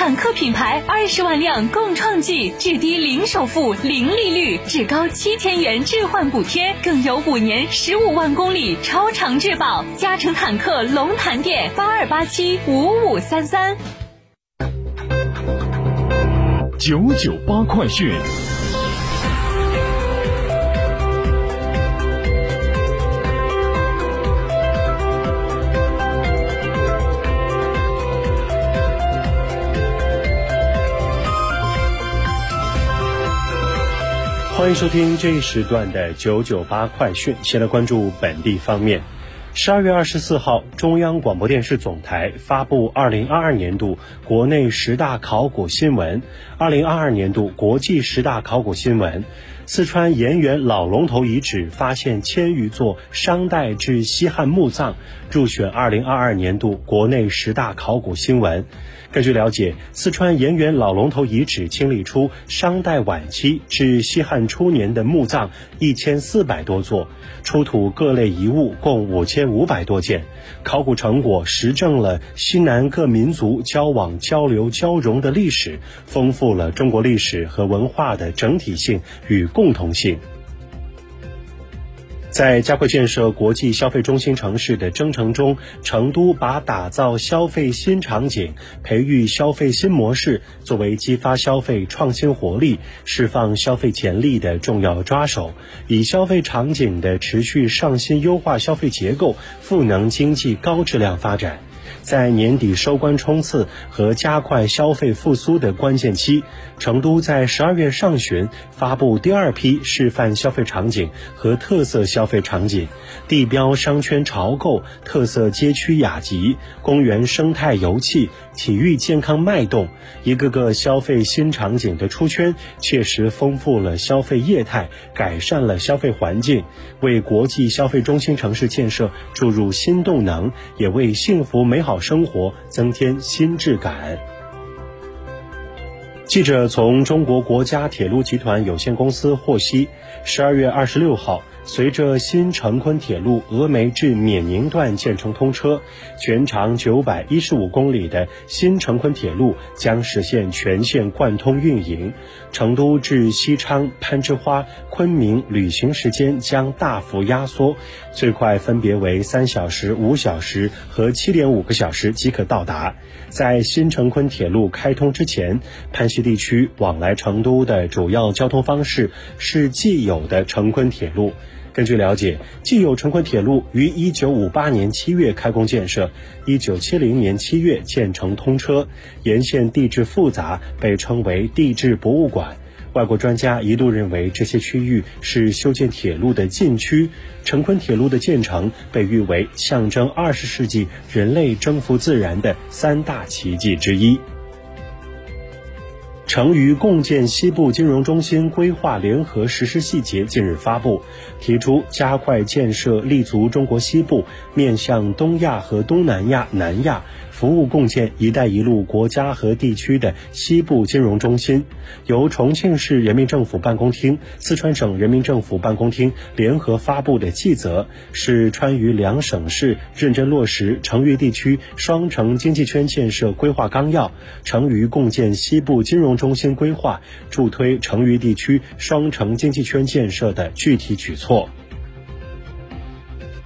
坦克品牌二十万辆共创季，至低零首付、零利率，至高七千元置换补贴，更有五年十五万公里超长质保。嘉诚坦克龙潭店八二八七五五三三。九九八快讯。欢迎收听这一时段的九九八快讯。先来关注本地方面。十二月二十四号，中央广播电视总台发布二零二二年度国内十大考古新闻、二零二二年度国际十大考古新闻。四川盐源老龙头遗址发现千余座商代至西汉墓葬，入选二零二二年度国内十大考古新闻。根据了解，四川盐源老龙头遗址清理出商代晚期至西汉初年的墓葬一千四百多座，出土各类遗物共五千五百多件。考古成果实证了西南各民族交往、交流、交融的历史，丰富了中国历史和文化的整体性与共同性。在加快建设国际消费中心城市的征程中，成都把打造消费新场景、培育消费新模式作为激发消费创新活力、释放消费潜力的重要抓手，以消费场景的持续上新优化消费结构，赋能经济高质量发展。在年底收官冲刺和加快消费复苏的关键期，成都在十二月上旬发布第二批示范消费场景和特色消费场景，地标商圈潮购、特色街区雅集、公园生态游憩、体育健康脉动，一个个消费新场景的出圈，切实丰富了消费业态，改善了消费环境，为国际消费中心城市建设注入新动能，也为幸福美美好生活增添新质感。记者从中国国家铁路集团有限公司获悉，十二月二十六号。随着新成昆铁路峨眉至冕宁段建成通车，全长九百一十五公里的新成昆铁路将实现全线贯通运营。成都至西昌、攀枝花、昆明旅行时间将大幅压缩，最快分别为三小时、五小时和七点五个小时即可到达。在新成昆铁路开通之前，攀西地区往来成都的主要交通方式是既有的成昆铁路。根据了解，既有成昆铁路于一九五八年七月开工建设，一九七零年七月建成通车，沿线地质复杂，被称为地质博物馆。外国专家一度认为这些区域是修建铁路的禁区。成昆铁路的建成被誉为象征二十世纪人类征服自然的三大奇迹之一。成渝共建西部金融中心规划联合实施细节近日发布，提出加快建设立足中国西部、面向东亚和东南亚、南亚。服务共建“一带一路”国家和地区的西部金融中心，由重庆市人民政府办公厅、四川省人民政府办公厅联合发布的细则，是川渝两省市认真落实成渝地区双城经济圈建设规划纲要、成渝共建西部金融中心规划，助推成渝地区双城经济圈建设的具体举措。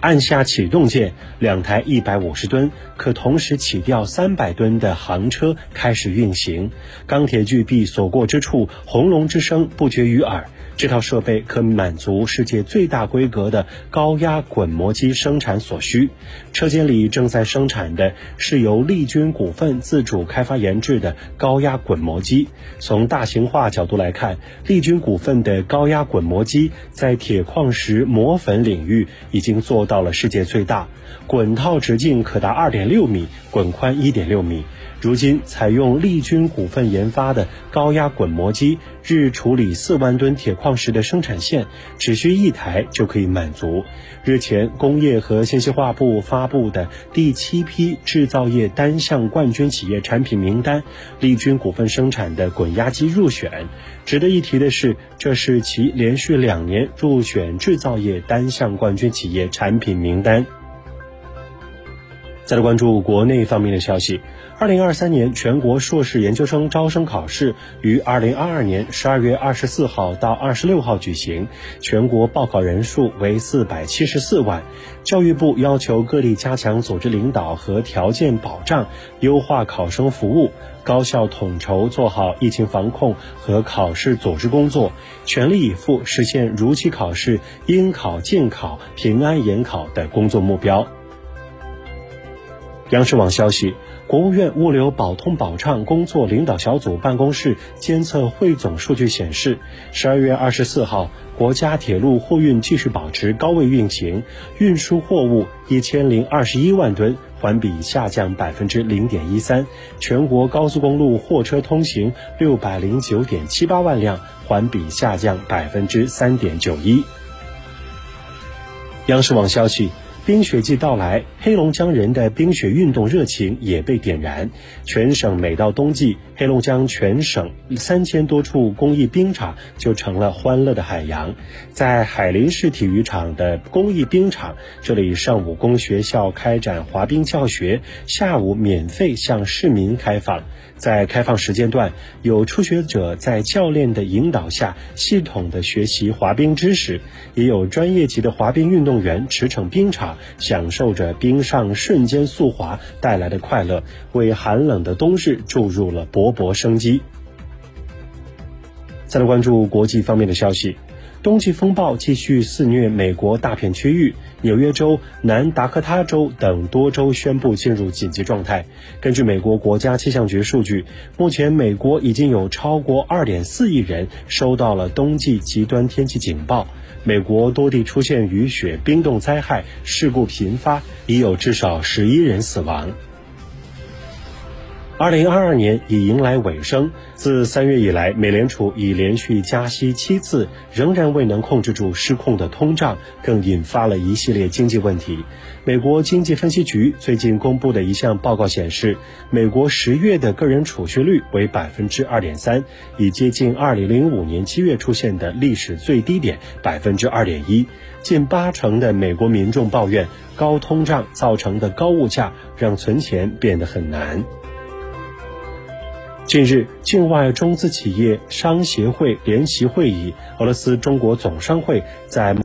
按下启动键，两台一百五十吨可同时起吊三百吨的航车开始运行，钢铁巨壁所过之处，轰隆之声不绝于耳。这套设备可满足世界最大规格的高压滚磨机生产所需。车间里正在生产的是由利军股份自主开发研制的高压滚磨机。从大型化角度来看，利军股份的高压滚磨机在铁矿石磨粉领域已经做到了世界最大，滚套直径可达二点六米，滚宽一点六米。如今采用利君股份研发的高压滚磨机，日处理四万吨铁矿石的生产线，只需一台就可以满足。日前，工业和信息化部发布的第七批制造业单项冠军企业产品名单，利军股份生产的滚压机入选。值得一提的是，这是其连续两年入选制造业单项冠军企业产品名单。再来关注国内方面的消息。二零二三年全国硕士研究生招生考试于二零二二年十二月二十四号到二十六号举行，全国报考人数为四百七十四万。教育部要求各地加强组织领导和条件保障，优化考生服务，高效统筹做好疫情防控和考试组织工作，全力以赴实现如期考试、应考尽考、平安研考的工作目标。央视网消息。国务院物流保通保畅工作领导小组办公室监测汇总数据显示，十二月二十四号，国家铁路货运继续保持高位运行，运输货物一千零二十一万吨，环比下降百分之零点一三；全国高速公路货车通行六百零九点七八万辆，环比下降百分之三点九一。央视网消息。冰雪季到来，黑龙江人的冰雪运动热情也被点燃。全省每到冬季，黑龙江全省三千多处公益冰场就成了欢乐的海洋。在海林市体育场的公益冰场，这里上午供学校开展滑冰教学，下午免费向市民开放。在开放时间段，有初学者在教练的引导下系统的学习滑冰知识，也有专业级的滑冰运动员驰骋冰场，享受着冰上瞬间速滑带来的快乐，为寒冷的冬日注入了勃勃生机。再来关注国际方面的消息。冬季风暴继续肆虐美国大片区域，纽约州、南达科他州等多州宣布进入紧急状态。根据美国国家气象局数据，目前美国已经有超过2.4亿人收到了冬季极端天气警报。美国多地出现雨雪冰冻灾害，事故频发，已有至少11人死亡。二零二二年已迎来尾声。自三月以来，美联储已连续加息七次，仍然未能控制住失控的通胀，更引发了一系列经济问题。美国经济分析局最近公布的一项报告显示，美国十月的个人储蓄率为百分之二点三，已接近二零零五年七月出现的历史最低点百分之二点一。近八成的美国民众抱怨，高通胀造成的高物价让存钱变得很难。近日，境外中资企业商协会联席会议、俄罗斯中国总商会在。